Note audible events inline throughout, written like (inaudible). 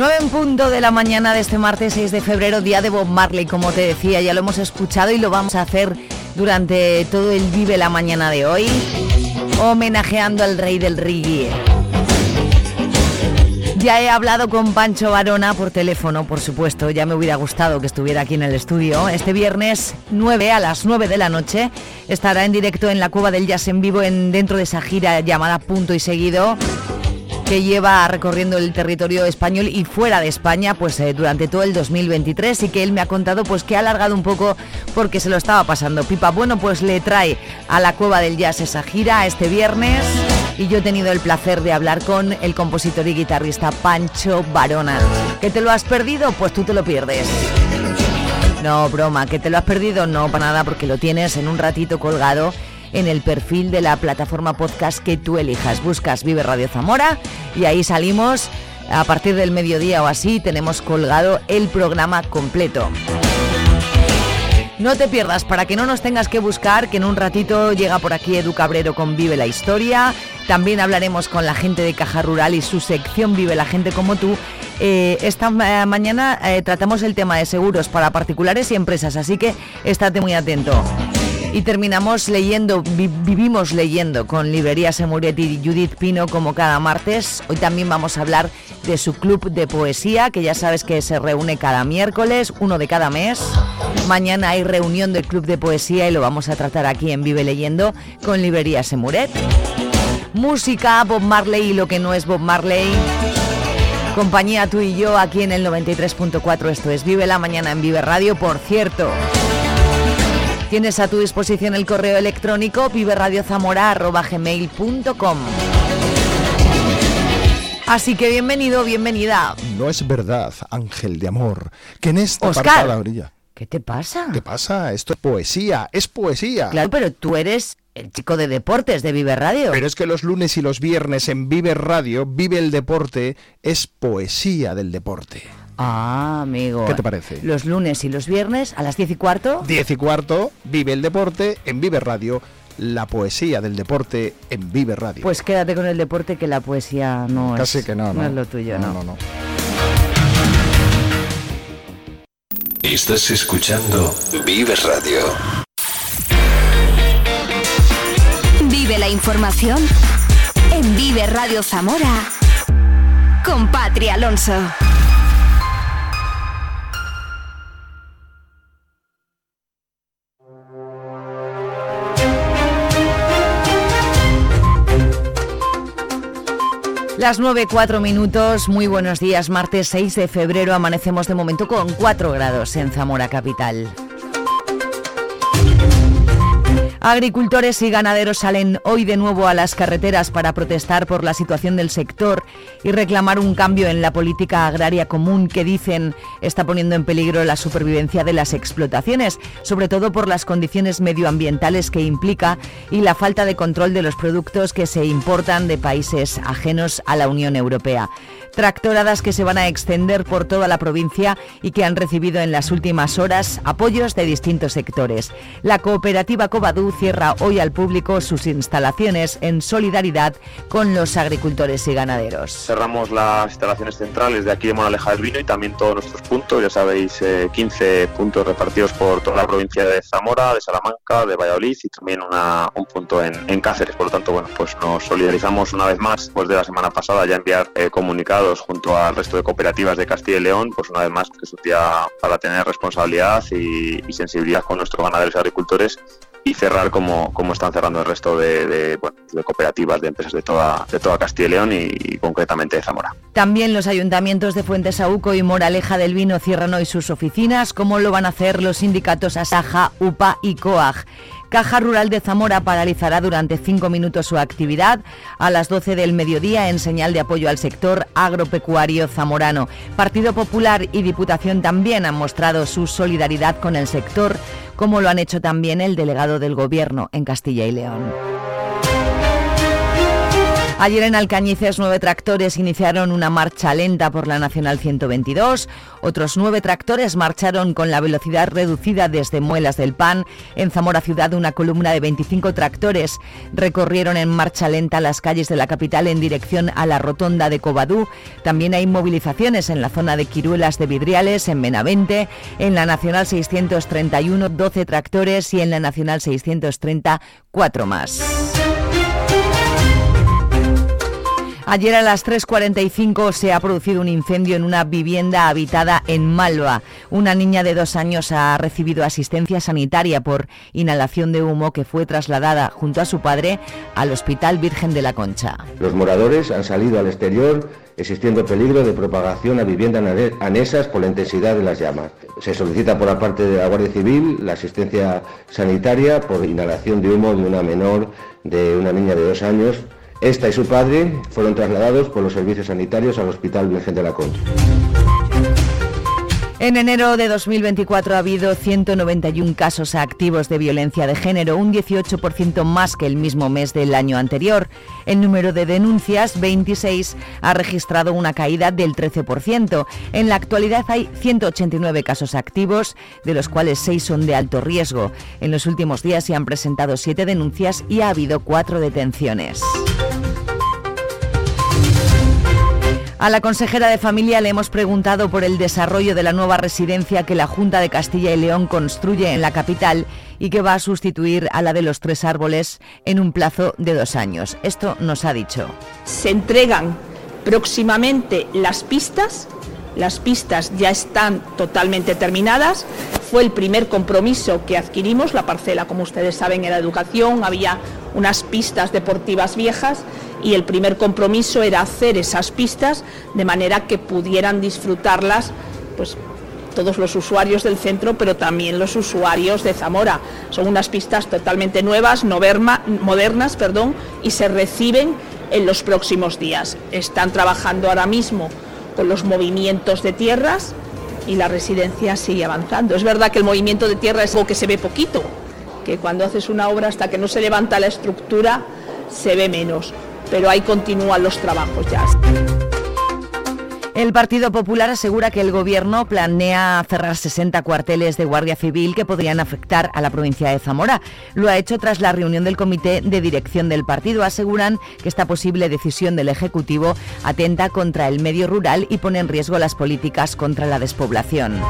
Nueve en punto de la mañana de este martes 6 de febrero, día de Bob Marley, como te decía, ya lo hemos escuchado y lo vamos a hacer durante todo el Vive la mañana de hoy, homenajeando al rey del reggae. Ya he hablado con Pancho Varona por teléfono, por supuesto, ya me hubiera gustado que estuviera aquí en el estudio. Este viernes 9 a las 9 de la noche estará en directo en la Cueva del Jazz en vivo en, dentro de esa gira llamada Punto y Seguido que lleva recorriendo el territorio español y fuera de España pues eh, durante todo el 2023 y que él me ha contado pues que ha alargado un poco porque se lo estaba pasando pipa. Bueno, pues le trae a la Cueva del Jazz esa gira este viernes y yo he tenido el placer de hablar con el compositor y guitarrista Pancho Barona. ¿Que te lo has perdido? Pues tú te lo pierdes. No, broma, que te lo has perdido, no, para nada, porque lo tienes en un ratito colgado en el perfil de la plataforma podcast que tú elijas. Buscas Vive Radio Zamora y ahí salimos a partir del mediodía o así. Tenemos colgado el programa completo. No te pierdas para que no nos tengas que buscar, que en un ratito llega por aquí Edu Cabrero con Vive la Historia. También hablaremos con la gente de Caja Rural y su sección Vive la Gente como tú. Eh, esta ma- mañana eh, tratamos el tema de seguros para particulares y empresas, así que estate muy atento. Y terminamos leyendo, vi- vivimos leyendo con Librería Semuret y Judith Pino como cada martes. Hoy también vamos a hablar de su club de poesía, que ya sabes que se reúne cada miércoles, uno de cada mes. Mañana hay reunión del club de poesía y lo vamos a tratar aquí en Vive Leyendo con Librería Semuret. Música, Bob Marley y lo que no es Bob Marley. Compañía tú y yo aquí en el 93.4. Esto es Vive la Mañana en Vive Radio. Por cierto, tienes a tu disposición el correo electrónico viveradiozamora.gmail.com Así que bienvenido, bienvenida. No es verdad, ángel de amor, que en esta Oscar. parte de la orilla. ¿Qué te pasa? ¿Qué pasa? Esto es poesía, es poesía. Claro, pero tú eres el chico de deportes de Vive Radio. Pero es que los lunes y los viernes en Vive Radio, Vive el Deporte, es poesía del deporte. Ah, amigo. ¿Qué te parece? Los lunes y los viernes a las 10 y cuarto. Diez y cuarto, Vive el Deporte en Vive Radio, la poesía del deporte en Vive Radio. Pues quédate con el deporte que la poesía no Casi es. que no, no. es lo tuyo, no. no, no. Estás escuchando Vive Radio. Vive la información en Vive Radio Zamora con Patri Alonso. Las 9, 4 minutos, muy buenos días, martes 6 de febrero, amanecemos de momento con 4 grados en Zamora Capital. Agricultores y ganaderos salen hoy de nuevo a las carreteras para protestar por la situación del sector y reclamar un cambio en la política agraria común que dicen está poniendo en peligro la supervivencia de las explotaciones, sobre todo por las condiciones medioambientales que implica y la falta de control de los productos que se importan de países ajenos a la Unión Europea. Tractoradas que se van a extender por toda la provincia y que han recibido en las últimas horas apoyos de distintos sectores. La cooperativa Covadú cierra hoy al público sus instalaciones en solidaridad con los agricultores y ganaderos. Cerramos las instalaciones centrales de aquí de Moraleja del Vino y también todos nuestros puntos, ya sabéis, eh, 15 puntos repartidos por toda la provincia de Zamora, de Salamanca, de Valladolid y también una- un punto en, Cáceres. Por lo tanto, bueno, pues nos solidarizamos una vez más, después de la semana pasada ya enviar eh, comunicados junto al resto de cooperativas de Castilla y León, pues una vez más que es un día para tener responsabilidad y sensibilidad con nuestros ganaderos y agricultores y cerrar como, como están cerrando el resto de, cooperativas, de empresas de toda, de toda Castilla y León y, y concretamente de Zamora. También los ayuntamientos de Fuentesauco y Moraleja del Vino cierran hoy sus oficinas, como lo van a hacer los sindicatos Asaja, UPA y COAG. Caja Rural de Zamora paralizará durante cinco minutos su actividad a las 12 del mediodía en señal de apoyo al sector agropecuario zamorano. Partido Popular y Diputación también han mostrado su solidaridad con el sector, como lo han hecho también el delegado del Gobierno en Castilla y León. Ayer en Alcañices nueve tractores iniciaron una marcha lenta por la Nacional 122. Otros nueve tractores marcharon con la velocidad reducida desde Muelas del Pan. En Zamora Ciudad una columna de 25 tractores recorrieron en marcha lenta las calles de la capital en dirección a la rotonda de Covadú. También hay movilizaciones en la zona de Quiruelas de Vidriales, en Benavente, en la Nacional 631 12 tractores y en la Nacional 630 4 más. Ayer a las 3.45 se ha producido un incendio en una vivienda habitada en Malva. Una niña de dos años ha recibido asistencia sanitaria por inhalación de humo que fue trasladada junto a su padre al Hospital Virgen de la Concha. Los moradores han salido al exterior existiendo peligro de propagación a viviendas anesas por la intensidad de las llamas. Se solicita por la parte de la Guardia Civil la asistencia sanitaria por inhalación de humo de una menor de una niña de dos años esta y su padre fueron trasladados por los servicios sanitarios al Hospital Virgen de la Concha. En enero de 2024 ha habido 191 casos activos de violencia de género, un 18% más que el mismo mes del año anterior. El número de denuncias, 26, ha registrado una caída del 13%. En la actualidad hay 189 casos activos, de los cuales 6 son de alto riesgo. En los últimos días se han presentado 7 denuncias y ha habido 4 detenciones. A la consejera de Familia le hemos preguntado por el desarrollo de la nueva residencia que la Junta de Castilla y León construye en la capital y que va a sustituir a la de los tres árboles en un plazo de dos años. Esto nos ha dicho. Se entregan próximamente las pistas. Las pistas ya están totalmente terminadas. Fue el primer compromiso que adquirimos. La parcela, como ustedes saben, era educación. Había unas pistas deportivas viejas y el primer compromiso era hacer esas pistas de manera que pudieran disfrutarlas pues todos los usuarios del centro, pero también los usuarios de Zamora. Son unas pistas totalmente nuevas, modernas, perdón, y se reciben en los próximos días. Están trabajando ahora mismo con los movimientos de tierras y la residencia sigue avanzando. Es verdad que el movimiento de tierra es algo que se ve poquito, que cuando haces una obra hasta que no se levanta la estructura se ve menos pero ahí continúan los trabajos ya. El Partido Popular asegura que el Gobierno planea cerrar 60 cuarteles de Guardia Civil que podrían afectar a la provincia de Zamora. Lo ha hecho tras la reunión del Comité de Dirección del partido. Aseguran que esta posible decisión del Ejecutivo atenta contra el medio rural y pone en riesgo las políticas contra la despoblación.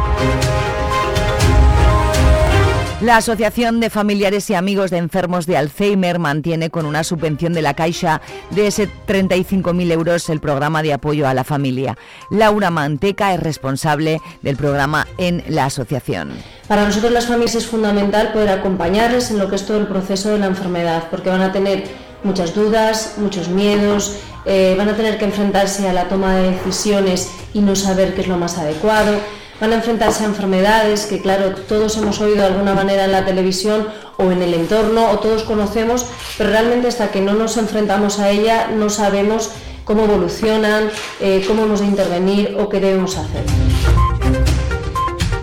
La Asociación de Familiares y Amigos de Enfermos de Alzheimer mantiene con una subvención de la Caixa de ese 35.000 euros el programa de apoyo a la familia. Laura Manteca es responsable del programa en la asociación. Para nosotros las familias es fundamental poder acompañarles en lo que es todo el proceso de la enfermedad, porque van a tener muchas dudas, muchos miedos, eh, van a tener que enfrentarse a la toma de decisiones y no saber qué es lo más adecuado van a enfrentarse a enfermedades que, claro, todos hemos oído de alguna manera en la televisión o en el entorno o todos conocemos, pero realmente hasta que no nos enfrentamos a ella no sabemos cómo evolucionan, eh, cómo hemos de intervenir o qué debemos hacer.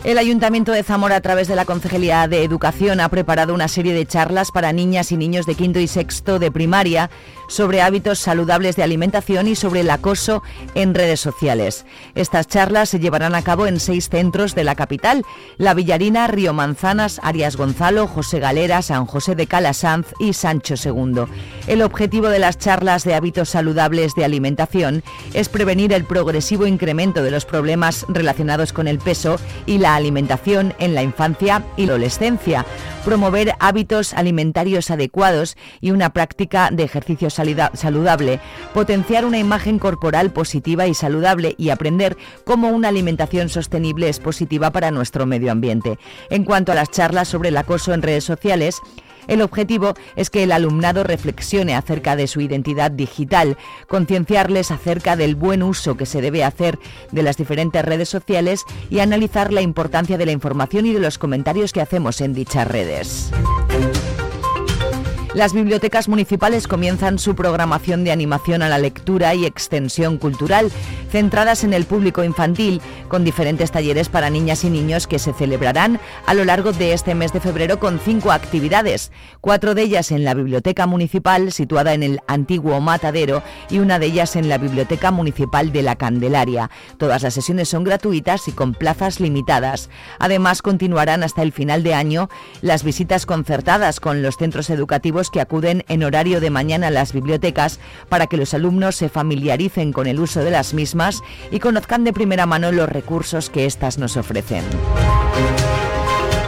El Ayuntamiento de Zamora, a través de la Concejalía de Educación, ha preparado una serie de charlas para niñas y niños de quinto y sexto de primaria sobre hábitos saludables de alimentación y sobre el acoso en redes sociales. Estas charlas se llevarán a cabo en seis centros de la capital, La Villarina, Río Manzanas, Arias Gonzalo, José Galera, San José de Calasanz y Sancho II. El objetivo de las charlas de hábitos saludables de alimentación es prevenir el progresivo incremento de los problemas relacionados con el peso y la alimentación en la infancia y la adolescencia, promover hábitos alimentarios adecuados y una práctica de ejercicios saludable, potenciar una imagen corporal positiva y saludable y aprender cómo una alimentación sostenible es positiva para nuestro medio ambiente. En cuanto a las charlas sobre el acoso en redes sociales, el objetivo es que el alumnado reflexione acerca de su identidad digital, concienciarles acerca del buen uso que se debe hacer de las diferentes redes sociales y analizar la importancia de la información y de los comentarios que hacemos en dichas redes. Las bibliotecas municipales comienzan su programación de animación a la lectura y extensión cultural, centradas en el público infantil, con diferentes talleres para niñas y niños que se celebrarán a lo largo de este mes de febrero con cinco actividades, cuatro de ellas en la biblioteca municipal situada en el antiguo Matadero y una de ellas en la biblioteca municipal de la Candelaria. Todas las sesiones son gratuitas y con plazas limitadas. Además, continuarán hasta el final de año las visitas concertadas con los centros educativos que acuden en horario de mañana a las bibliotecas para que los alumnos se familiaricen con el uso de las mismas y conozcan de primera mano los recursos que éstas nos ofrecen.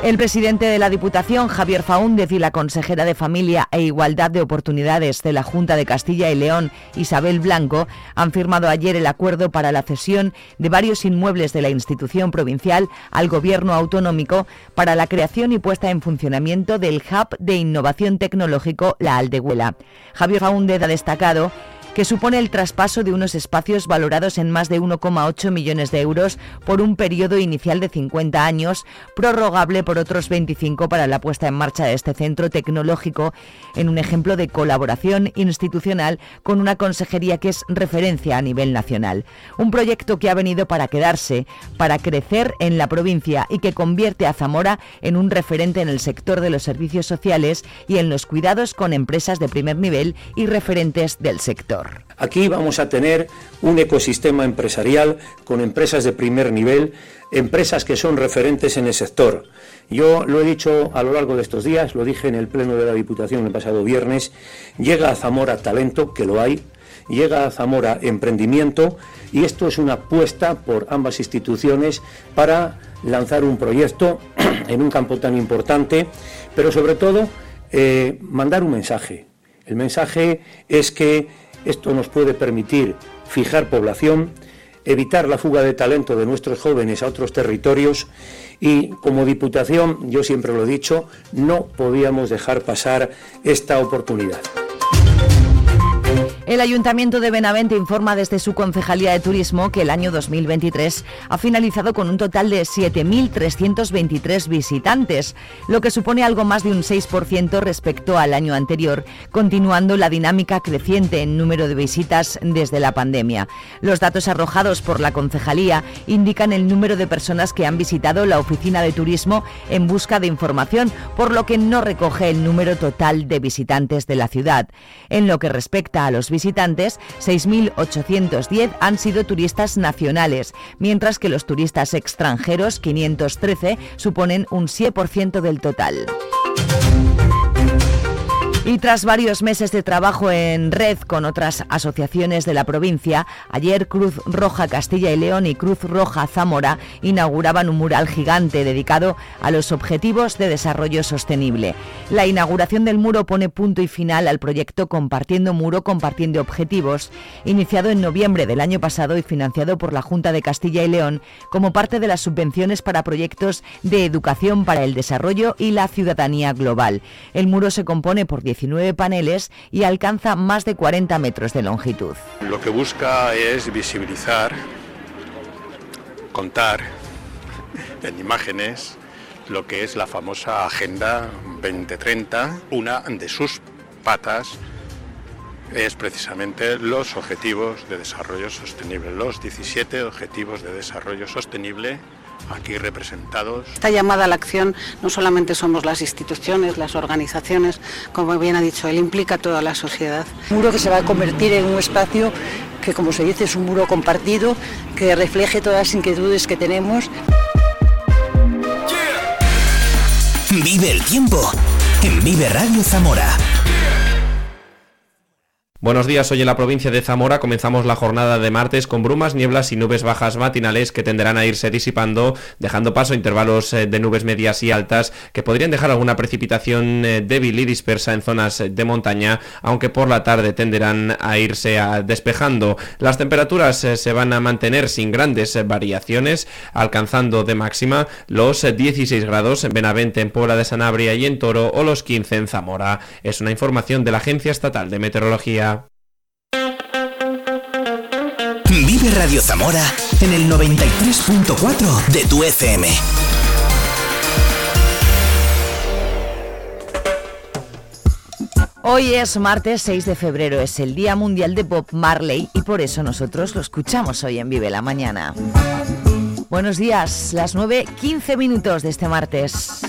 El presidente de la Diputación, Javier Faúndez, y la consejera de Familia e Igualdad de Oportunidades de la Junta de Castilla y León, Isabel Blanco, han firmado ayer el acuerdo para la cesión de varios inmuebles de la institución provincial al Gobierno autonómico para la creación y puesta en funcionamiento del Hub de Innovación Tecnológico La Aldehuela. Javier Faúndez ha destacado que supone el traspaso de unos espacios valorados en más de 1,8 millones de euros por un periodo inicial de 50 años, prorrogable por otros 25 para la puesta en marcha de este centro tecnológico, en un ejemplo de colaboración institucional con una consejería que es referencia a nivel nacional. Un proyecto que ha venido para quedarse, para crecer en la provincia y que convierte a Zamora en un referente en el sector de los servicios sociales y en los cuidados con empresas de primer nivel y referentes del sector. Aquí vamos a tener un ecosistema empresarial con empresas de primer nivel, empresas que son referentes en el sector. Yo lo he dicho a lo largo de estos días, lo dije en el Pleno de la Diputación el pasado viernes, llega a Zamora talento, que lo hay, llega a Zamora emprendimiento y esto es una apuesta por ambas instituciones para lanzar un proyecto (clears throat) en un campo tan importante, pero sobre todo eh, mandar un mensaje. El mensaje es que esto nos puede permitir fijar población, evitar la fuga de talento de nuestros jóvenes a otros territorios y como Diputación, yo siempre lo he dicho, no podíamos dejar pasar esta oportunidad. El Ayuntamiento de Benavente informa desde su Concejalía de Turismo que el año 2023 ha finalizado con un total de 7.323 visitantes, lo que supone algo más de un 6% respecto al año anterior, continuando la dinámica creciente en número de visitas desde la pandemia. Los datos arrojados por la Concejalía indican el número de personas que han visitado la oficina de turismo en busca de información, por lo que no recoge el número total de visitantes de la ciudad. En lo que respecta a los visitantes, visitantes, 6.810 han sido turistas nacionales, mientras que los turistas extranjeros, 513, suponen un 7% del total. Y tras varios meses de trabajo en red con otras asociaciones de la provincia, ayer Cruz Roja Castilla y León y Cruz Roja Zamora inauguraban un mural gigante dedicado a los objetivos de desarrollo sostenible. La inauguración del muro pone punto y final al proyecto Compartiendo Muro, Compartiendo Objetivos, iniciado en noviembre del año pasado y financiado por la Junta de Castilla y León como parte de las subvenciones para proyectos de educación para el desarrollo y la ciudadanía global. El muro se compone por 10 19 paneles y alcanza más de 40 metros de longitud. Lo que busca es visibilizar, contar en imágenes lo que es la famosa Agenda 2030, una de sus patas es precisamente los objetivos de desarrollo sostenible, los 17 objetivos de desarrollo sostenible aquí representados. Esta llamada a la acción no solamente somos las instituciones, las organizaciones, como bien ha dicho él, implica toda la sociedad. Un muro que se va a convertir en un espacio que, como se dice, es un muro compartido, que refleje todas las inquietudes que tenemos. Vive el tiempo en Vive Radio Zamora. Buenos días, hoy en la provincia de Zamora comenzamos la jornada de martes con brumas, nieblas y nubes bajas matinales que tenderán a irse disipando, dejando paso a intervalos eh, de nubes medias y altas que podrían dejar alguna precipitación eh, débil y dispersa en zonas de montaña, aunque por la tarde tenderán a irse despejando. Las temperaturas eh, se van a mantener sin grandes variaciones, alcanzando de máxima los 16 grados en Benavente, en Puebla de Sanabria y en Toro o los 15 en Zamora. Es una información de la Agencia Estatal de Meteorología. Radio Zamora en el 93.4 de tu FM. Hoy es martes 6 de febrero, es el Día Mundial de Bob Marley y por eso nosotros lo escuchamos hoy en Vive la Mañana. Buenos días, las 9.15 minutos de este martes.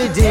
Comedy.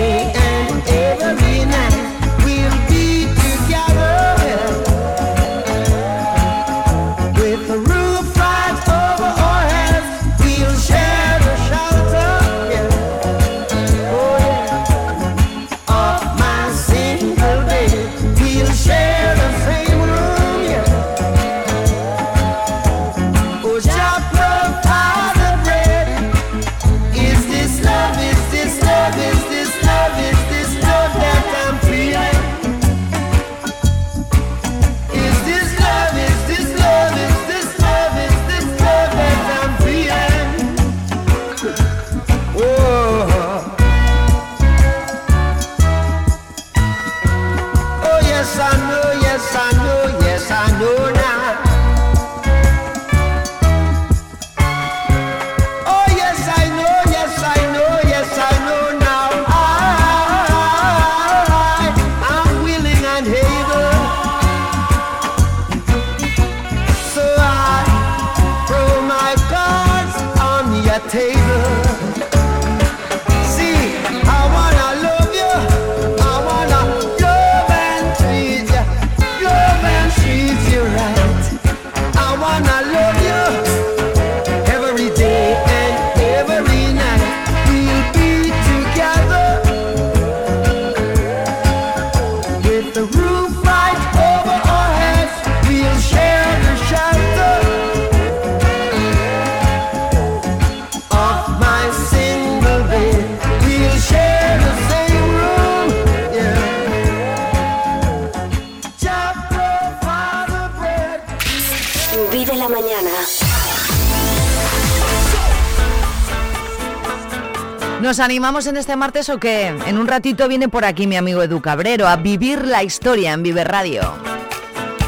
¿Nos animamos en este martes o qué? En un ratito viene por aquí mi amigo Edu Cabrero a vivir la historia en Vive Radio.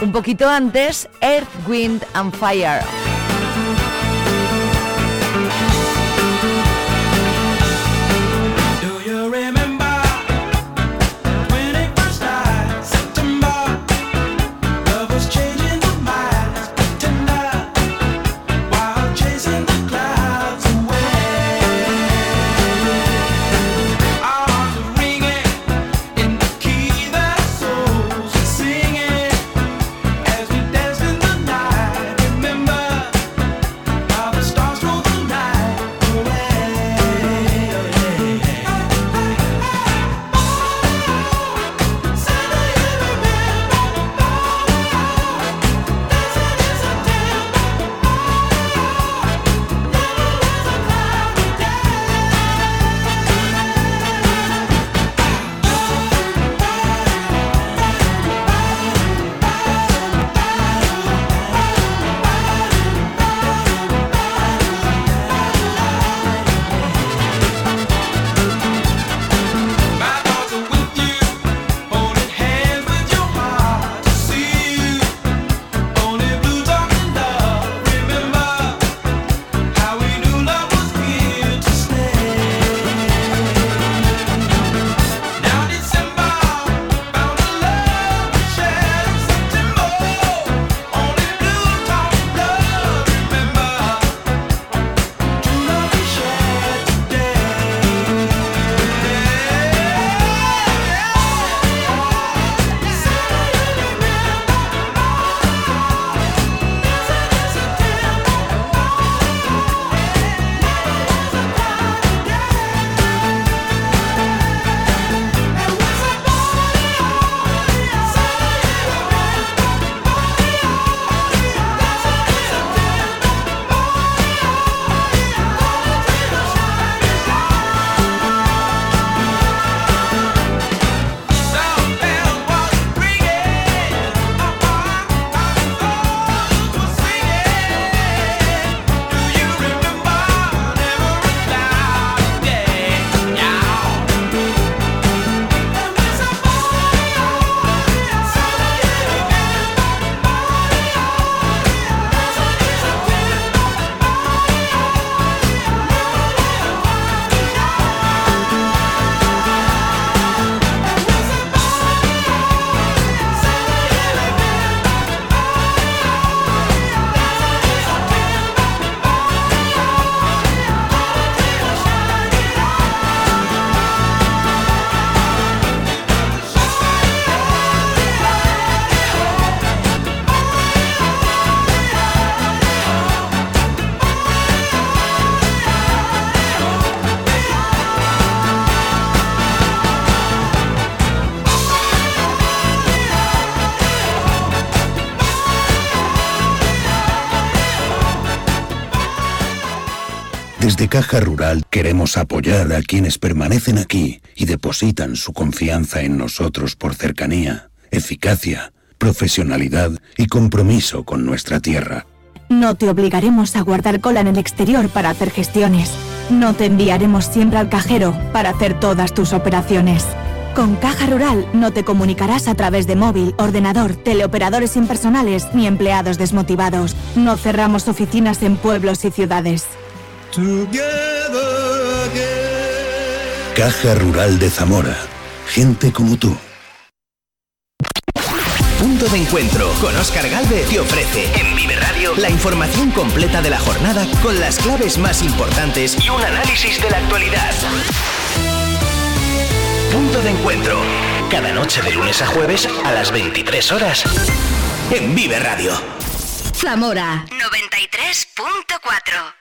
Un poquito antes, Earth, Wind and Fire. Caja Rural queremos apoyar a quienes permanecen aquí y depositan su confianza en nosotros por cercanía, eficacia, profesionalidad y compromiso con nuestra tierra. No te obligaremos a guardar cola en el exterior para hacer gestiones. No te enviaremos siempre al cajero para hacer todas tus operaciones. Con Caja Rural no te comunicarás a través de móvil, ordenador, teleoperadores impersonales ni empleados desmotivados. No cerramos oficinas en pueblos y ciudades. Caja Rural de Zamora. Gente como tú. Punto de encuentro con Oscar Galvez te ofrece en Vive Radio la información completa de la jornada con las claves más importantes y un análisis de la actualidad. Punto de encuentro. Cada noche de lunes a jueves a las 23 horas en Vive Radio. Zamora 93.4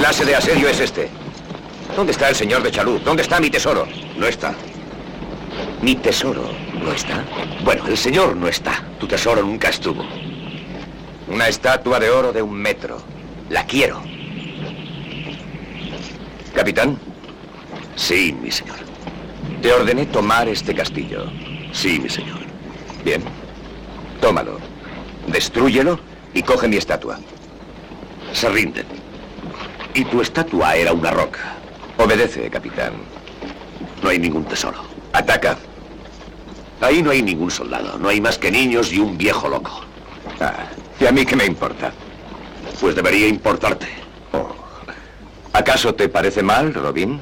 clase de asedio es este? ¿Dónde está el señor de Chalú? ¿Dónde está mi tesoro? No está. ¿Mi tesoro no está? Bueno, el señor no está. Tu tesoro nunca estuvo. Una estatua de oro de un metro. La quiero. Capitán. Sí, mi señor. Te ordené tomar este castillo. Sí, mi señor. Bien. Tómalo. Destrúyelo y coge mi estatua. Se rinden. Y tu estatua era una roca. Obedece, capitán. No hay ningún tesoro. Ataca. Ahí no hay ningún soldado. No hay más que niños y un viejo loco. Ah, ¿y a mí qué me importa? Pues debería importarte. Oh. ¿Acaso te parece mal, Robin?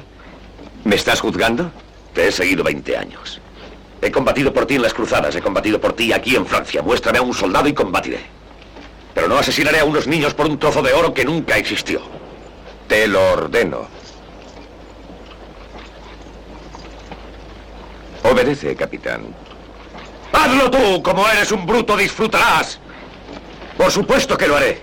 ¿Me estás juzgando? Te he seguido 20 años. He combatido por ti en las cruzadas, he combatido por ti aquí en Francia. Muéstrame a un soldado y combatiré. Pero no asesinaré a unos niños por un trozo de oro que nunca existió. Te lo ordeno. Obedece, capitán. ¡Hazlo tú! Como eres un bruto, disfrutarás. Por supuesto que lo haré.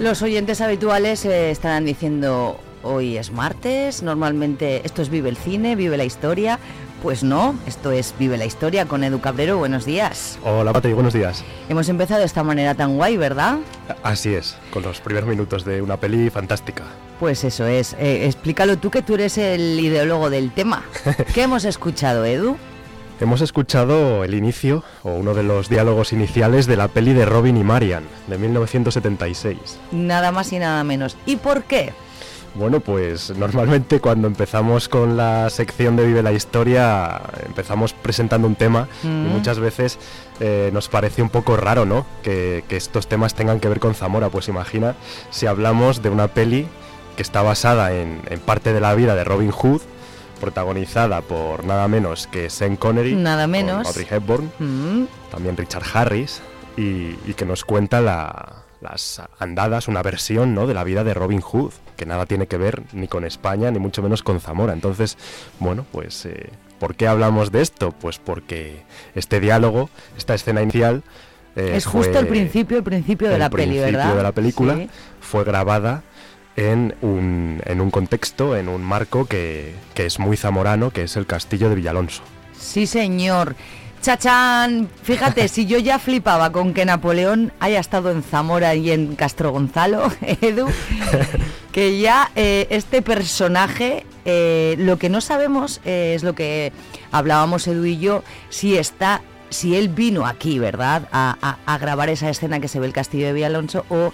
Los oyentes habituales eh, estarán diciendo, hoy es martes, normalmente esto es Vive el Cine, Vive la Historia. Pues no, esto es Vive la Historia con Edu Cabrero, buenos días. Hola Patri, buenos días. Hemos empezado de esta manera tan guay, ¿verdad? Así es, con los primeros minutos de una peli fantástica. Pues eso es, eh, explícalo tú que tú eres el ideólogo del tema. (laughs) ¿Qué hemos escuchado, Edu? Hemos escuchado el inicio, o uno de los diálogos iniciales de la peli de Robin y Marian, de 1976. Nada más y nada menos. ¿Y por qué? Bueno, pues normalmente cuando empezamos con la sección de Vive la Historia, empezamos presentando un tema y Mm. muchas veces eh, nos parece un poco raro, ¿no? Que, que estos temas tengan que ver con Zamora. Pues imagina si hablamos de una peli que está basada en, en parte de la vida de Robin Hood, protagonizada por nada menos que Sean Connery, Nada menos. Audrey Hepburn, Mm. también Richard Harris, y, y que nos cuenta la- las andadas, una versión ¿no? de la vida de Robin Hood, que nada tiene que ver ni con España, ni mucho menos con Zamora. Entonces, bueno, pues, eh, ¿por qué hablamos de esto? Pues porque este diálogo, esta escena inicial... eh, es justo fue- el principio, el principio de el la peli, principio ¿verdad? de la película Sí. fue grabada en un, en un contexto, en un marco que, que es muy zamorano, que es el castillo de Villalonso. Sí, señor. Chachán, fíjate, si yo ya flipaba con que Napoleón haya estado en Zamora y en Castro Gonzalo, (laughs) Edu, que ya eh, este personaje, eh, lo que no sabemos eh, es lo que hablábamos Edu y yo, si está, si él vino aquí, ¿verdad? A, a- a grabar esa escena que se ve el castillo de Villalonso o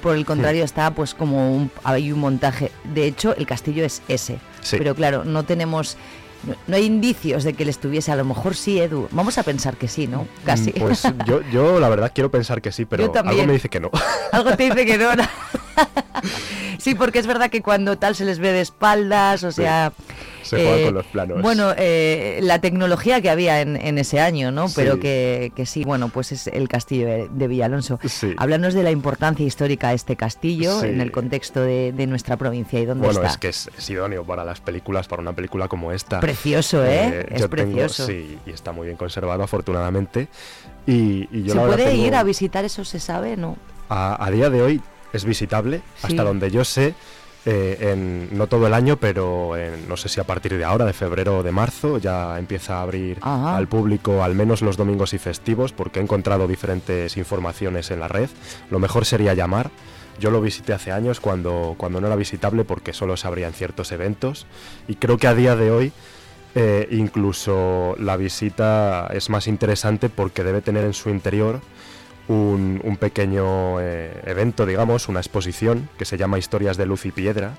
por el contrario está pues como un, hay un montaje. De hecho, el castillo es ese. Sí. Pero claro, no tenemos... No, no hay indicios de que él estuviese, a lo mejor sí, Edu. Vamos a pensar que sí, ¿no? Casi. Mm, Pues yo, yo la verdad quiero pensar que sí, pero algo me dice que no. Algo te dice que no. (laughs) sí, porque es verdad que cuando tal se les ve de espaldas, o sea... Se juega con los planos. Bueno, eh, la tecnología que había en, en ese año, ¿no? Sí. Pero que, que sí, bueno, pues es el castillo de, de Villalonso. Sí. Háblanos de la importancia histórica de este castillo en el contexto de, de nuestra provincia y dónde Bueno, está. es que es, es idóneo para las películas, para una película como esta. Precioso, ¿eh? Es yo tengo- precioso. sí, y está muy bien conservado, afortunadamente. Y, y yo ¿Se puede tengo- ir a visitar eso, se sabe? ¿No? a, a día de hoy es visitable, Sí. hasta donde yo sé, eh, en, no todo el año, pero en- no sé si a partir de ahora, de febrero o de marzo, ya empieza a abrir Ajá. al público al menos los domingos y festivos, porque he encontrado diferentes informaciones en la red. Lo mejor sería llamar. Yo lo visité hace años cuando, cuando no era visitable porque solo se abrían ciertos eventos y creo que a día de hoy eh, incluso la visita es más interesante porque debe tener en su interior un, un pequeño eh, evento, digamos, una exposición que se llama Historias de Luz y Piedra,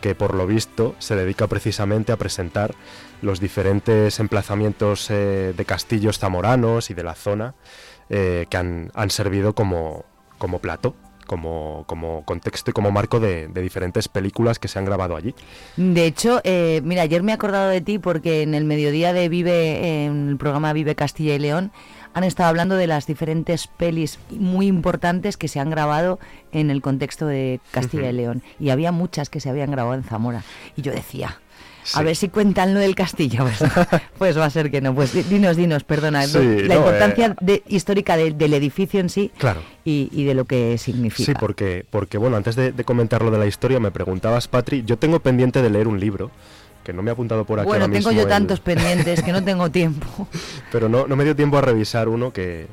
que por lo visto se dedica precisamente a presentar los diferentes emplazamientos eh, de castillos zamoranos y de la zona eh, que han, servido como, como plato. Como, como contexto y como marco de, diferentes películas que se han grabado allí. De hecho, mira, ayer me he acordado de ti porque en el mediodía de Vive, en el programa Vive Castilla y León, han estado hablando de las diferentes pelis muy importantes que se han grabado en el contexto de Castilla y Ujú. León. Y había muchas que se habían grabado en Zamora. Y yo decía, a ver si cuentan lo del castillo. (laughs) Pues, pues va a ser que no. Pues di- dinos, dinos, perdona. Sí, la no, importancia eh, de- histórica de- del edificio en sí Claro. y, y de lo que significa. Sí, porque, porque bueno, antes de, de comentar lo de la historia, me preguntabas, Patri, yo tengo pendiente de leer un libro, que no me he apuntado por aquí bueno, ahora tengo mismo yo el- tantos (laughs) pendientes que no tengo tiempo. (laughs) pero no, no me dio tiempo a revisar uno que,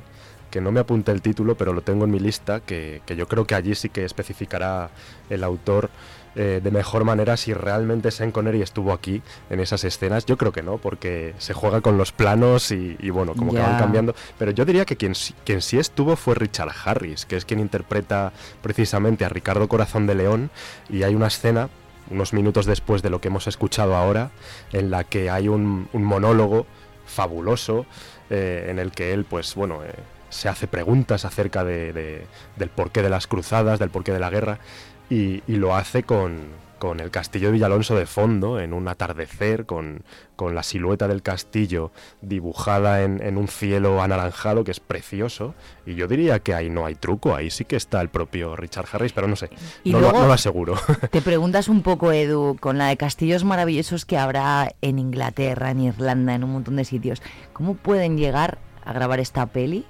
que no me apunte el título, pero lo tengo en mi lista, que, que yo creo que allí sí que especificará el autor eh, de mejor manera si realmente Sean Connery estuvo aquí en esas escenas. Yo creo que no, porque se juega con los planos y, y bueno, como que van cambiando. Pero yo diría que quien, quien sí estuvo fue Richard Harris, que es quien interpreta precisamente a Ricardo Corazón de León, y hay una escena unos minutos después de lo que hemos escuchado ahora, en la que hay un, monólogo fabuloso eh, en el que él, pues bueno, eh, se hace preguntas acerca de, de- del porqué de las cruzadas, del porqué de la guerra, y lo hace con, con el castillo de Villalonso de fondo, en un atardecer, con, con la silueta del castillo dibujada en, en un cielo anaranjado que es precioso, y yo diría que ahí no hay truco, ahí sí que está el propio Richard Harris, pero no sé, Y no, luego- lo, no lo aseguro. (laughs) Te preguntas un poco, Edu, con la de castillos maravillosos que habrá en Inglaterra, en Irlanda, en un montón de sitios, ¿cómo pueden llegar a grabar esta peli?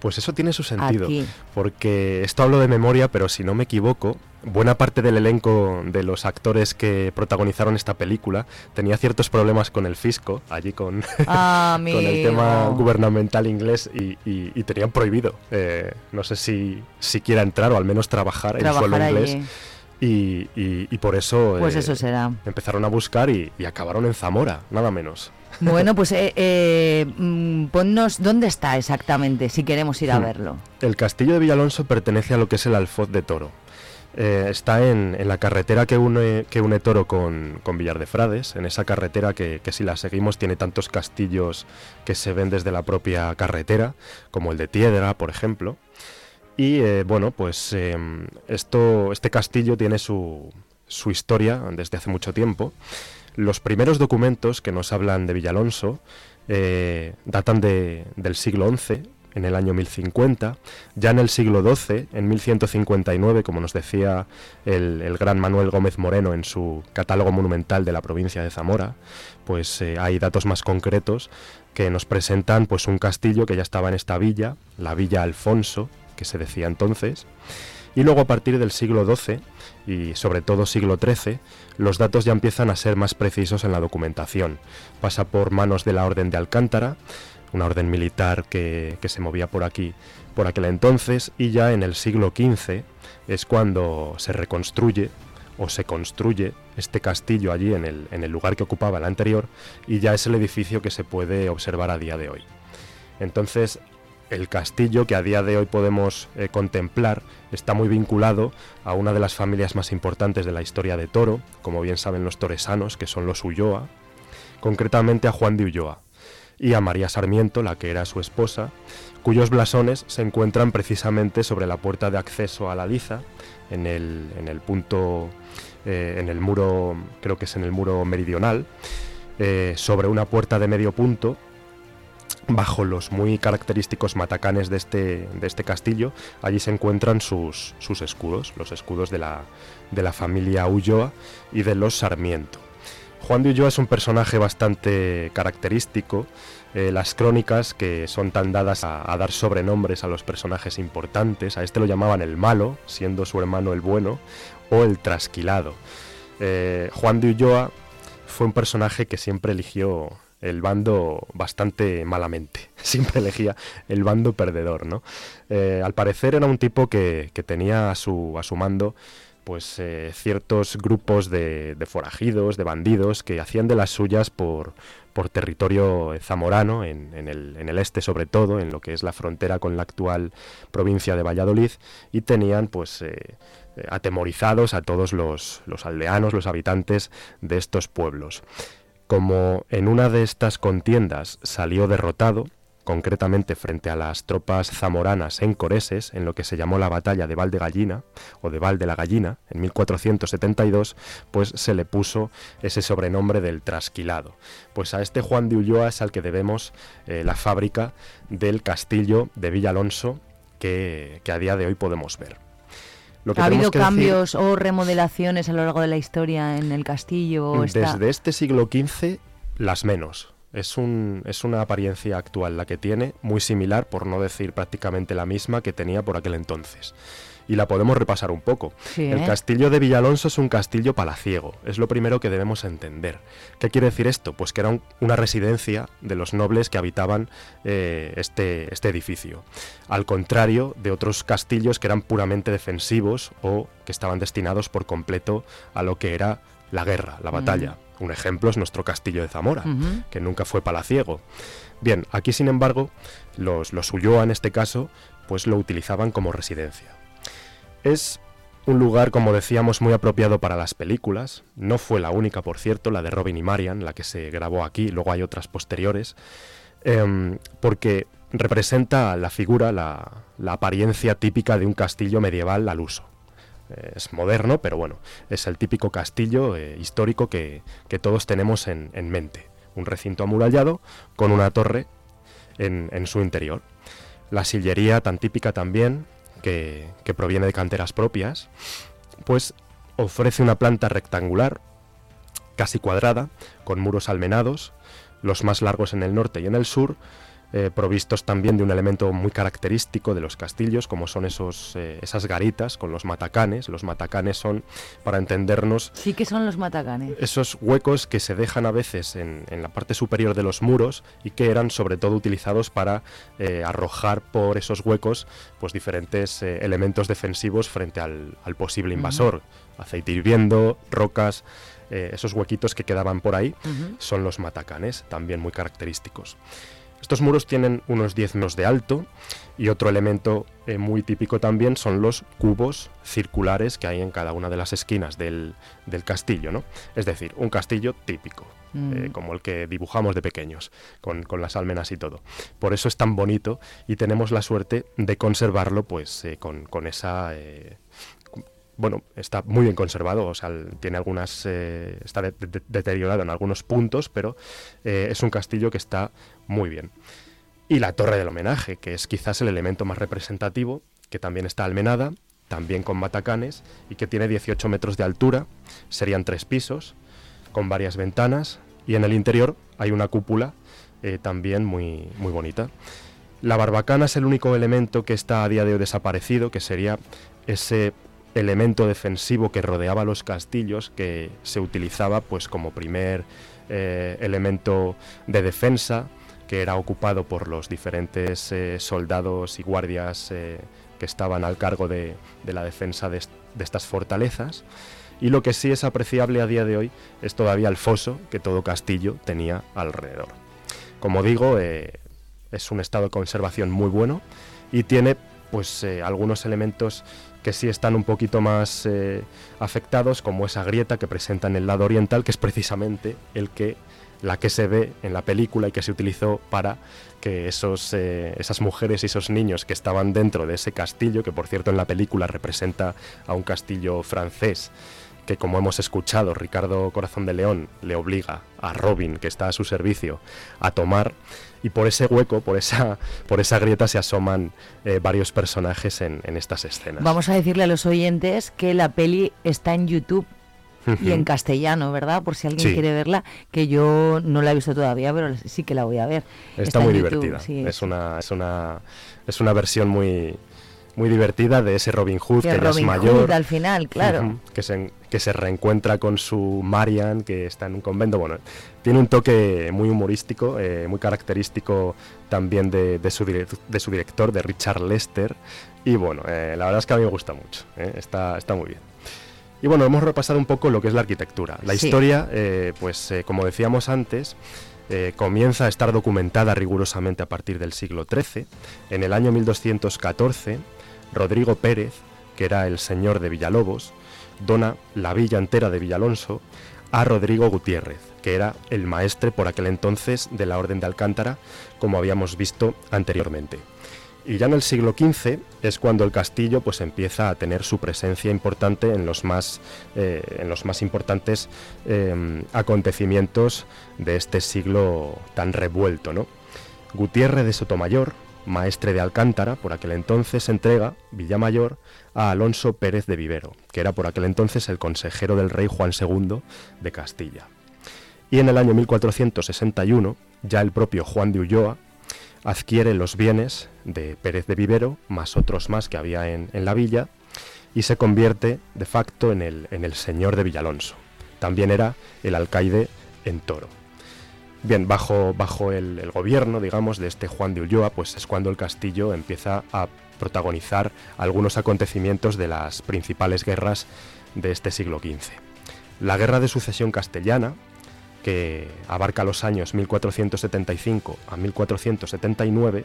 Pues eso tiene su sentido, Aquí. porque esto hablo de memoria, pero si no me equivoco, buena parte del elenco de los actores que protagonizaron esta película tenía ciertos problemas con el fisco, allí con, Ah, (laughs) con el tema gubernamental inglés y, y- y tenían prohibido, eh, no sé si siquiera entrar o al menos trabajar, en suelo inglés. allí. Y, y- y por eso Pues eh, eso será. empezaron a buscar y, y acabaron en Zamora, nada menos. Bueno, pues eh, eh, mm, ponnos dónde está exactamente, si queremos ir a Hmm. verlo. El castillo de Villalonso pertenece a lo que es el Alfoz de Toro. Eh, está en, en la carretera que une, que une Toro con, con Villar de Frades, en esa carretera que, que si la seguimos tiene tantos castillos que se ven desde la propia carretera, como el de Tiedra, por ejemplo. Y eh, bueno, pues eh, esto, este castillo tiene su, su historia desde hace mucho tiempo. Los primeros documentos que nos hablan de Villalonso eh, datan de- del siglo XI, en el año 1050. Ya en el siglo XII, en 1159, como nos decía el, el gran Manuel Gómez Moreno en su catálogo monumental de la provincia de Zamora, pues eh, hay datos más concretos que nos presentan pues un castillo que ya estaba en esta villa, la Villa Alfonso, que se decía entonces. Y luego a partir del siglo XII y sobre todo siglo XIII, los datos ya empiezan a ser más precisos en la documentación. Pasa por manos de la Orden de Alcántara, una orden militar que, se movía por aquí por aquel entonces, y ya en el siglo XV es cuando se reconstruye o se construye este castillo allí en el, en el lugar que ocupaba el anterior, y ya es el edificio que se puede observar a día de hoy. Entonces, el castillo que a día de hoy podemos eh, contemplar está muy vinculado a una de las familias más importantes de la historia de Toro, como bien saben los toresanos, que son los Ulloa, concretamente a Juan de Ulloa y a María Sarmiento, la que era su esposa, cuyos blasones se encuentran precisamente sobre la puerta de acceso a la liza, en el, en el punto, eh, en el muro, creo que es en el muro meridional, eh, sobre una puerta de medio punto, bajo los muy característicos matacanes de este, de este castillo, allí se encuentran sus, sus escudos, los escudos de la, de la familia Ulloa y de los Sarmiento. Juan de Ulloa es un personaje bastante característico. Eh, las crónicas, que son tan dadas a, dar sobrenombres a los personajes importantes, a este lo llamaban el malo, siendo su hermano el bueno, o el trasquilado. Eh, Juan de Ulloa fue un personaje que siempre eligió el bando bastante malamente, (laughs) siempre elegía el bando perdedor, ¿no? Eh, al parecer era un tipo que, que tenía a su, a su mando pues eh, ciertos grupos de, forajidos, de bandidos, que hacían de las suyas por, por territorio zamorano, en, el, este sobre todo, en lo que es la frontera con la actual provincia de Valladolid, y tenían pues eh, atemorizados a todos los, los aldeanos, los habitantes de estos pueblos. Como en una de estas contiendas salió derrotado, concretamente frente a las tropas zamoranas en Coreses, en lo que se llamó la batalla de Val de Gallina, o de Val de la Gallina, en 1472, pues se le puso ese sobrenombre del trasquilado. Pues a este Juan de Ulloa es al que debemos eh, la fábrica del castillo de Villalonso, que, que a día de hoy podemos ver. ¿Ha habido cambios o remodelaciones a lo largo de la historia en el castillo? Desde este siglo XV, las menos. Es, un, es una apariencia actual la que tiene, muy similar, por no decir prácticamente la misma que tenía por aquel entonces. Y la podemos repasar un poco. el ¿eh? castillo de Villalonso es un castillo palaciego, es lo primero que debemos entender. ¿Qué quiere decir esto? Pues que era una residencia de los nobles que habitaban eh, este, este edificio. Al contrario de otros castillos que eran puramente defensivos o que estaban destinados por completo a lo que era la guerra, la batalla. Mm. Un ejemplo es nuestro castillo de Zamora, que nunca fue palaciego. Bien, aquí sin embargo, los, los Ulloa en este caso, pues lo utilizaban como residencia. Es un lugar, como decíamos, muy apropiado para las películas. No fue la única, por cierto, la de Robin y Marian, la que se grabó aquí, luego hay otras posteriores, em, porque representa la figura, la, la apariencia típica de un castillo medieval al uso es moderno, pero bueno, es el típico castillo eh, histórico que, todos tenemos en, mente. Un recinto amurallado con una torre en, su interior. La sillería tan típica también, que, proviene de canteras propias, pues ofrece una planta rectangular, casi cuadrada, con muros almenados, los más largos en el norte y en el sur, eh, provistos también de un elemento muy característico de los castillos, como son esos, eh, esas garitas con los matacanes. Los matacanes son, para entendernos... Sí que son los matacanes. Esos huecos que se dejan a veces en, la parte superior de los muros y que eran sobre todo utilizados para eh, arrojar por esos huecos pues diferentes elementos defensivos frente al, posible invasor. Aceite hirviendo, rocas... esos huequitos que quedaban por ahí son los matacanes, también muy característicos. Estos muros tienen unos 10 metros de alto y otro elemento eh, muy típico también son los cubos circulares que hay en cada una de las esquinas del, castillo, ¿no? Es decir, un castillo típico, Mm. eh, como el que dibujamos de pequeños, con, las almenas y todo. Por eso es tan bonito y tenemos la suerte de conservarlo pues eh, con, esa bueno, está muy bien conservado, o sea, tiene algunas, eh, está deteriorado en algunos puntos, pero eh, es un castillo que está muy bien. Y la torre del homenaje, que es quizás el elemento más representativo, que también está almenada, también con matacanes, y que tiene 18 metros de altura, serían tres pisos, con varias ventanas, y en el interior hay una cúpula eh, también muy, muy bonita. La barbacana es el único elemento que está a día de hoy desaparecido, que sería ese elemento defensivo que rodeaba los castillos que se utilizaba pues como primer eh, elemento de defensa que era ocupado por los diferentes eh, soldados y guardias eh, que estaban al cargo de, la defensa de, estas fortalezas y lo que sí es apreciable a día de hoy es todavía el foso que todo castillo tenía alrededor. Como digo, es un estado de conservación muy bueno y tiene pues algunos elementos que sí están un poquito más eh, afectados, como esa grieta que presenta en el lado oriental, que es precisamente el que la que se ve en la película y que se utilizó para que esos, eh, esas mujeres y esos niños que estaban dentro de ese castillo, que por cierto en la película representa a un castillo francés, que como hemos escuchado, Ricardo Corazón de León le obliga a Robin, que está a su servicio, a tomar, y por ese hueco, por esa, por esa grieta se asoman eh, varios personajes en, en estas escenas. Vamos a decirle a los oyentes que la peli está en YouTube y en castellano, ¿verdad? Por si alguien Sí. quiere verla, que yo no la he visto todavía, pero sí que la voy a ver. Está, muy YouTube, divertida. sí. es una es una es una versión muy muy divertida de ese Robin Hood Que que, ya es mayor. Hood al final, claro. Que se que se reencuentra con su Marian que está en un convento. Bueno, tiene un toque muy humorístico, eh, muy característico también de, de su de su director, de Richard Lester. Y bueno, eh, la verdad es que a mí me gusta mucho. eh, está está muy bien. Y bueno, hemos repasado un poco lo que es la arquitectura. La Sí. historia, pues como decíamos antes, eh, comienza a estar documentada rigurosamente a partir del siglo XIII. En el año 1214, Rodrigo Pérez, que era el señor de Villalobos, dona la villa entera de Villalonso a Rodrigo Gutiérrez, que era el maestre por aquel entonces de la Orden de Alcántara, como habíamos visto anteriormente. Y ya en el siglo XV es cuando el castillo pues empieza a tener su presencia importante en los más, eh, en los más importantes eh, acontecimientos de este siglo tan revuelto. ¿no? Gutiérrez de Sotomayor, maestre de Alcántara, por aquel entonces entrega Villamayor a Alonso Pérez de Vivero, que era por aquel entonces el consejero del rey Juan II de Castilla. Y en el año 1461, ya el propio Juan de Ulloa adquiere los bienes de Pérez de Vivero, más otros más que había en, en la villa, y se convierte de facto en el, en el señor de Villalonso. También era el alcaide en Toro. Bien, bajo, bajo el, el gobierno, digamos, de este Juan de Ulloa, pues es cuando el castillo empieza a protagonizar algunos acontecimientos de las principales guerras de este siglo XV. La Guerra de Sucesión Castellana, que abarca los años 1475 a 1479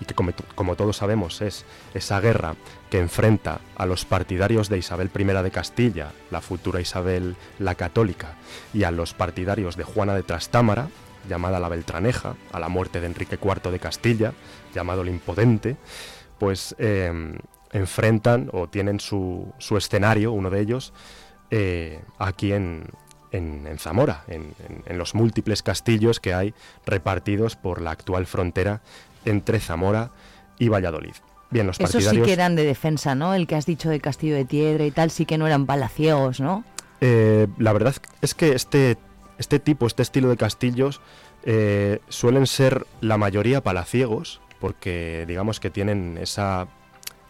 y que como, todos sabemos es esa guerra que enfrenta a los partidarios de Isabel I de Castilla, la futura Isabel la Católica, y a los partidarios de Juana de Trastámara, llamada la Beltraneja, a la muerte de Enrique IV de Castilla, llamado el Impotente, pues eh, enfrentan o tienen su, su, escenario, uno de ellos, eh, aquí en, en, Zamora, en, los múltiples castillos que hay repartidos por la actual frontera entre Zamora y Valladolid. Bien, los Eso partidarios... sí que eran de defensa, ¿no? El que has dicho de Castillo de Tiedra y tal, sí que no eran palaciegos, ¿no? Eh, la verdad es que este, este tipo, este estilo de castillos eh, suelen ser la mayoría palaciegos, porque digamos que tienen esa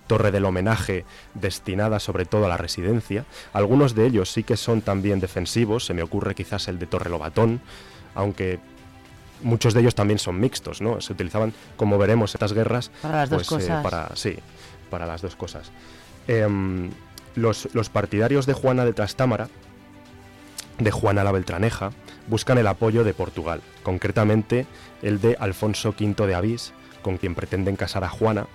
torre del homenaje destinada sobre todo a la residencia. Algunos de ellos sí que son también defensivos, se me ocurre quizás el de Torre Lobatón, aunque muchos de ellos también son mixtos, ¿no? Se utilizaban, como veremos, estas guerras. Para las pues, dos cosas. Eh, para, sí, para las dos cosas. Eh, los, los, partidarios de Juana de Trastámara, de Juana la Beltraneja, buscan el apoyo de Portugal, concretamente el de Alfonso V de Avís, con quien pretenden casar a Juana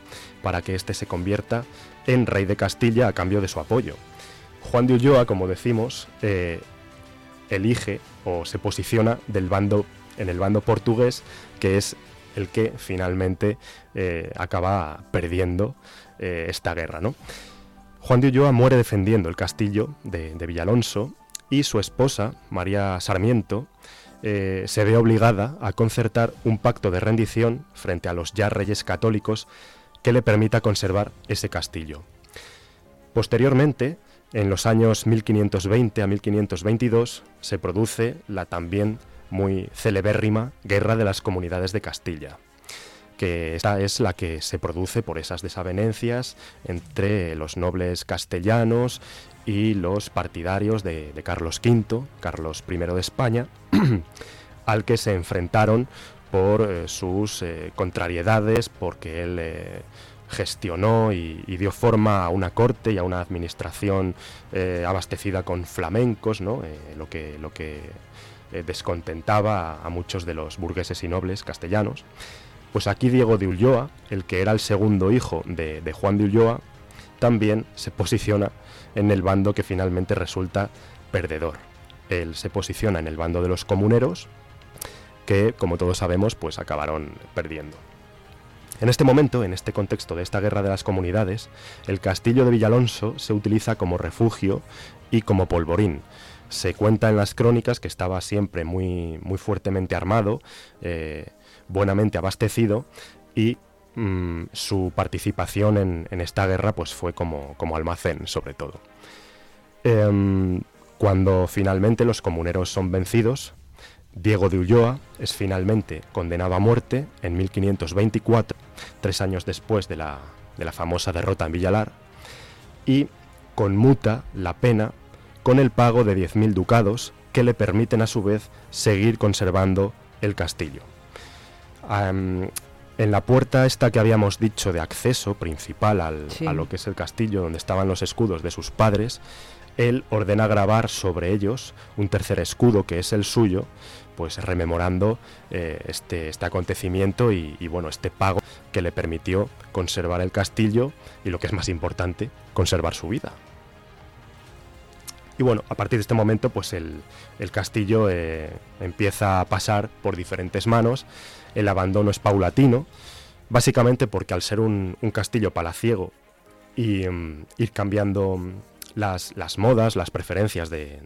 para que éste se convierta en rey de Castilla a cambio de su apoyo. Juan de Ulloa, como decimos, eh, elige o se posiciona del bando en el bando portugués, que es el que finalmente eh, acaba perdiendo eh, esta guerra. ¿no? Juan de Ulloa muere defendiendo el castillo de, Villalonso y su esposa, María Sarmiento, eh, se ve obligada a concertar un pacto de rendición frente a los ya reyes católicos que le permita conservar ese castillo. Posteriormente, en los años 1520 a 1522, se produce la también muy celebérrima Guerra de las Comunidades de Castilla, que esta es la que se produce por esas desavenencias entre los nobles castellanos y los partidarios de, Carlos V, Carlos I de España, (clears throat) al que se enfrentaron por eh, sus eh, contrariedades, porque él eh, gestionó y, y, dio forma a una corte y a una administración abastecida con flamencos, ¿no? Lo que, lo que descontentaba a, a, muchos de los burgueses y nobles castellanos. Pues aquí Diego de Ulloa, el que era el segundo hijo de, de Juan de Ulloa, también se posiciona en el bando que finalmente resulta perdedor. Él se posiciona en el bando de los comuneros, que, como todos sabemos, pues acabaron perdiendo. En este momento, en este contexto de esta guerra de las comunidades, el castillo de Villalonso se utiliza como refugio y como polvorín. Se cuenta en las crónicas que estaba siempre muy, muy fuertemente armado, eh, buenamente abastecido y mm, su participación en, esta guerra pues fue como, como almacén sobre todo. Eh, cuando finalmente los comuneros son vencidos, Diego de Ulloa es finalmente condenado a muerte en 1524, tres años después de la, de la famosa derrota en Villalar, y conmuta la pena con el pago de 10.000 ducados que le permiten a su vez seguir conservando el castillo. Um, en la puerta esta que habíamos dicho de acceso principal al, sí. a lo que es el castillo, donde estaban los escudos de sus padres, él ordena grabar sobre ellos un tercer escudo que es el suyo, pues rememorando eh, este, este, acontecimiento y, y, bueno, este pago que le permitió conservar el castillo y lo que es más importante, conservar su vida. Y bueno, a partir de este momento, pues el, el castillo eh, empieza a pasar por diferentes manos, el abandono es paulatino, básicamente porque al ser un, un castillo palaciego y um, ir cambiando las, las, modas, las preferencias de,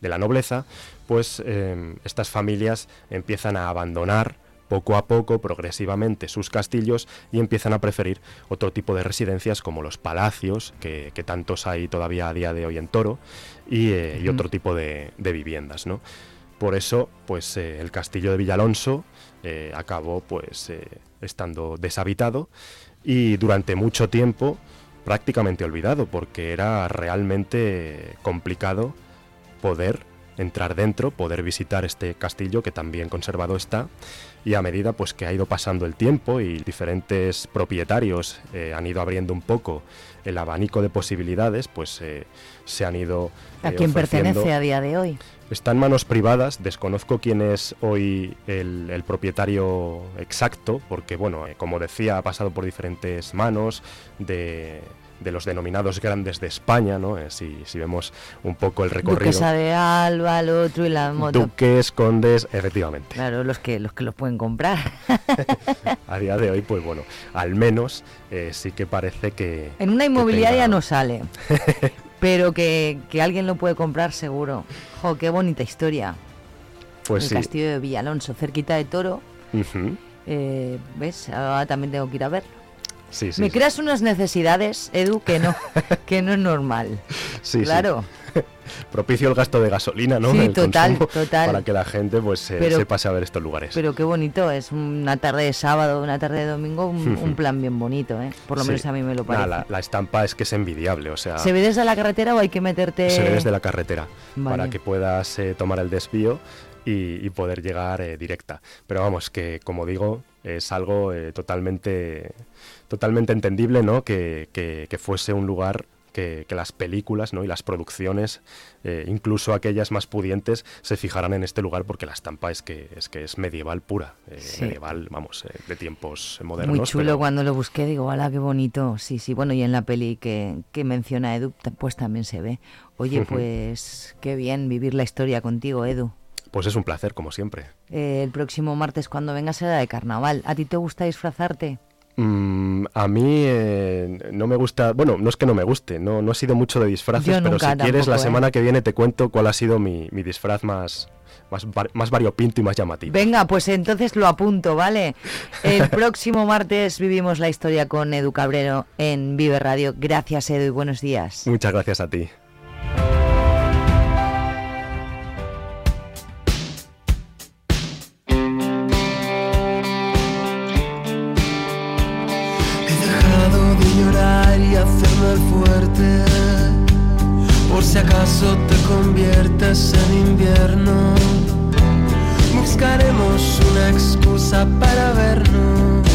de la nobleza, pues eh, estas familias empiezan a abandonar poco a poco, progresivamente, sus castillos y empiezan a preferir otro tipo de residencias como los palacios, que, que tantos hay todavía a día de hoy en Toro, y, eh, y otro tipo de, de, viviendas, ¿no? Por eso, pues eh, el castillo de Villalonso eh, acabó pues estando deshabitado y durante mucho tiempo prácticamente olvidado porque era realmente complicado poder entrar dentro, poder visitar este castillo que también conservado está y a medida pues que ha ido pasando el tiempo y diferentes propietarios eh, han ido abriendo un poco el abanico de posibilidades, pues eh, se han ido eh, ¿A quién ofreciendo. pertenece a día de hoy? Está en manos privadas, desconozco quién es hoy el, el propietario exacto, porque bueno, como decía, ha pasado por diferentes manos de de los denominados grandes de España, ¿no? Eh, si, si, vemos un poco el recorrido. Duquesa de Alba, el otro y la moto. Duques, condes, efectivamente. Claro, los que los que los pueden comprar. (laughs) a día de hoy, pues bueno, al menos eh, sí que parece que... En una inmobiliaria tenga... no sale, (laughs) pero que, que, alguien lo puede comprar seguro. Jo, qué bonita historia. Pues el sí. castillo de Villalonso, cerquita de Toro. Uh -huh. eh, ¿Ves? Ahora también tengo que ir a verlo. Sí, sí, me creas unas necesidades, Edu, que no, (laughs) que no es normal. Sí, claro. (laughs) Propicio el gasto de gasolina, ¿no? Sí, el total, total. Para que la gente pues se, pero, se, pase a ver estos lugares. Pero qué bonito, es una tarde de sábado, una tarde de domingo, un, (laughs) un plan bien bonito, ¿eh? Por lo sí. menos a mí me lo parece. Nah, la, la, estampa es que es envidiable, o sea... ¿Se ve desde la carretera o hay que meterte...? Se ve desde la carretera, vale. para que puedas eh, tomar el desvío y, y poder llegar eh, directa. Pero vamos, que como digo, es algo eh, totalmente totalmente entendible ¿no? que, que, que fuese un lugar que, que, las películas ¿no? y las producciones, eh, incluso aquellas más pudientes, se fijaran en este lugar porque la estampa es que es, que es medieval pura, eh, sí. medieval, vamos, eh, de tiempos modernos. Muy chulo pero... cuando lo busqué, digo, ¡hala, qué bonito! Sí, sí, bueno, y en la peli que, que menciona Edu, pues también se ve. Oye, (laughs) pues qué bien vivir la historia contigo, Edu. Pues es un placer, como siempre. el próximo martes, cuando venga, será de carnaval. ¿A ti te gusta disfrazarte? Mm, a mí eh, no me gusta, bueno, no es que no me guste, no, no he sido mucho de disfraces, pero si quieres la semana eh. que viene te cuento cuál ha sido mi, mi disfraz más, más, más, variopinto y más llamativo. Venga, pues entonces lo apunto, ¿vale? El (laughs) próximo martes vivimos la historia con Edu Cabrero en Vive Radio. Gracias, Edu, y buenos días. Muchas gracias a ti. Buscaremos una excusa para vernos.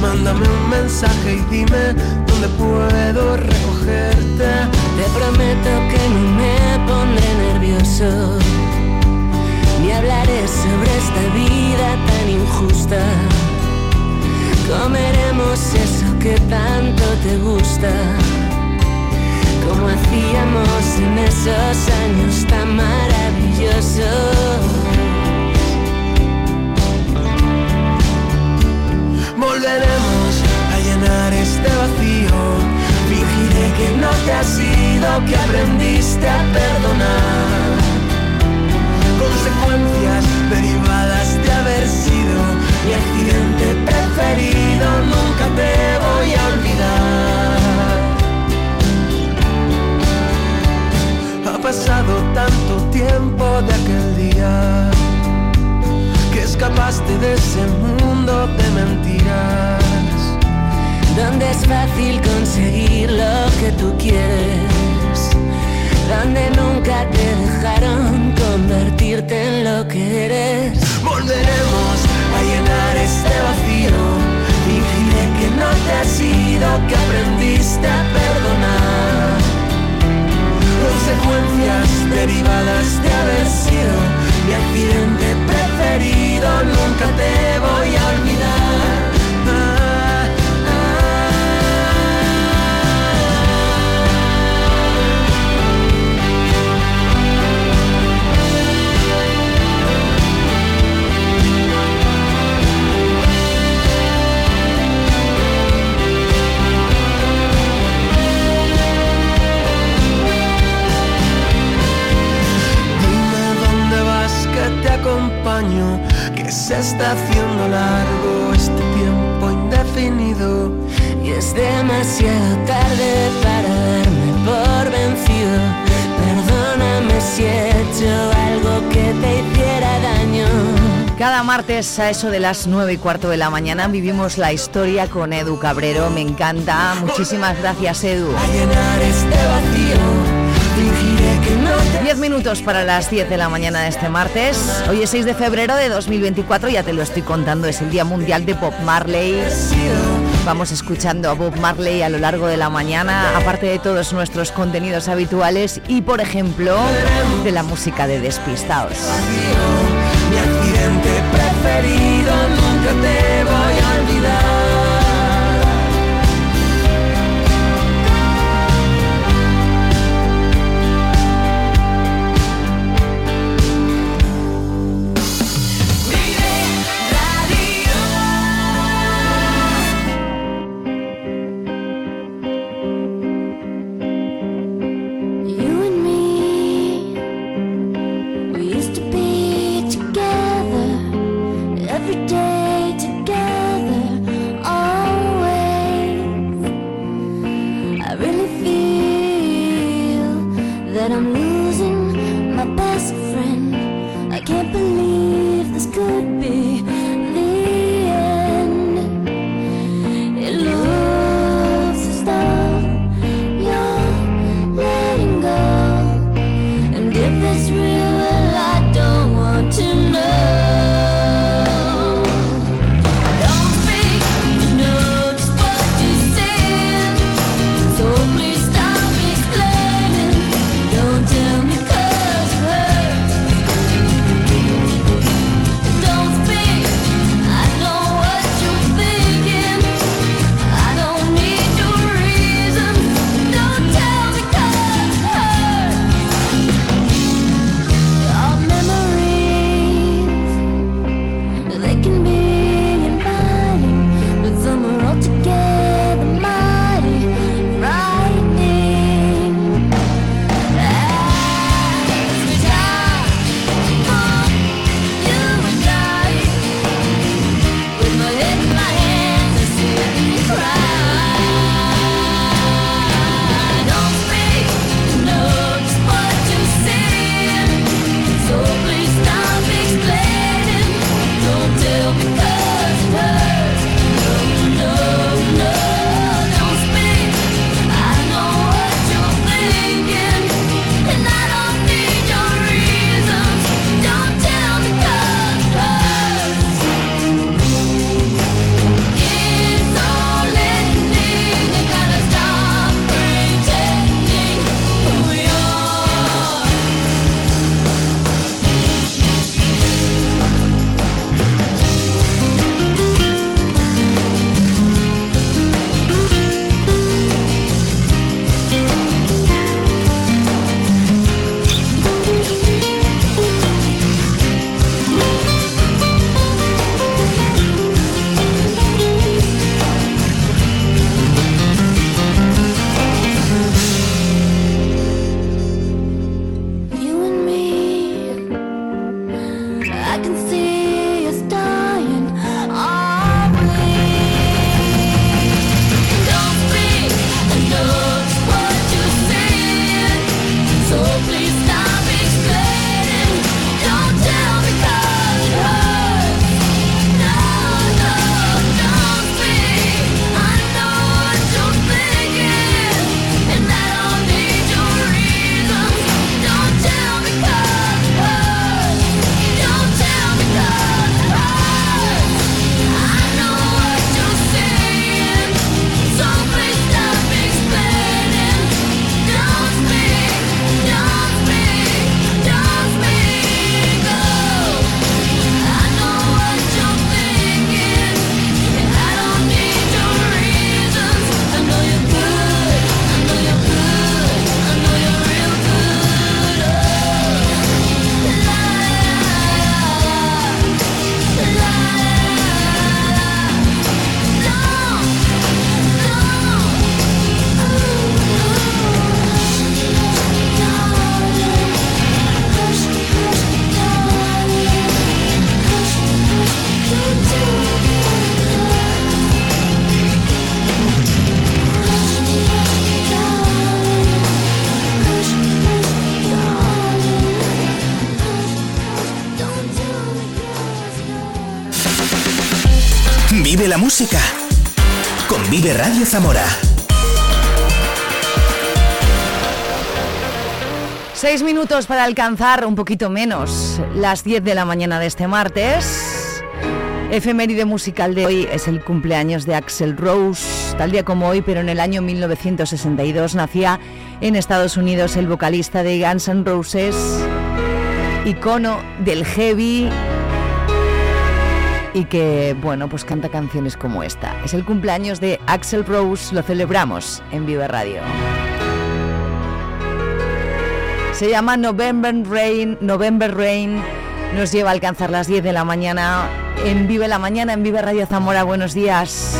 Mándame un mensaje y dime dónde puedo recogerte. Te prometo que no me pondré nervioso ni hablaré sobre esta vida tan injusta. Comeremos eso que tanto te gusta, como hacíamos en esos años tan maravillosos. Volveremos a llenar este vacío. Fingiré que no te has ido, que aprendiste a perdonar. Consecuencias derivadas de haber sido mi accidente preferido. Nunca te voy a olvidar. Pasado tanto tiempo de aquel día que escapaste de ese mundo de mentiras. Donde es fácil conseguir lo que tú quieres. Donde nunca te dejaron convertirte en lo que eres. Volveremos a llenar este vacío. Fingiré que no te has ido, que aprendiste a perdonar. Consecuencias derivadas de haber sido mi accidente preferido. Nunca te voy a olvidar. Está haciendo largo este tiempo indefinido. Y es demasiado tarde para darme por vencido. Perdóname si he hecho algo que te hiciera daño. Cada martes a eso de las 9 y cuarto de la mañana vivimos la historia con Edu Cabrero. Me encanta. Muchísimas gracias, Edu. este 10 minutos para las 10 de la mañana de este martes. Hoy es 6 de febrero de 2024, ya te lo estoy contando, es el Día Mundial de Bob Marley. Vamos escuchando a Bob Marley a lo largo de la mañana, aparte de todos nuestros contenidos habituales y, por ejemplo, de la música de Despistaos. Mi accidente preferido, nunca te And if Zamora. Seis minutos para alcanzar un poquito menos las 10 de la mañana de este martes. Efeméride musical de hoy es el cumpleaños de Axel Rose. Tal día como hoy, pero en el año 1962, nacía en Estados Unidos el vocalista de Guns N' Roses, icono del heavy y que, bueno, pues canta canciones como esta. Es el cumpleaños de Axel Rose, lo celebramos en Viva Radio. Se llama November Rain, November Rain. Nos lleva a alcanzar las 10 de la mañana en Vive la Mañana, en Vive Radio Zamora. Buenos días.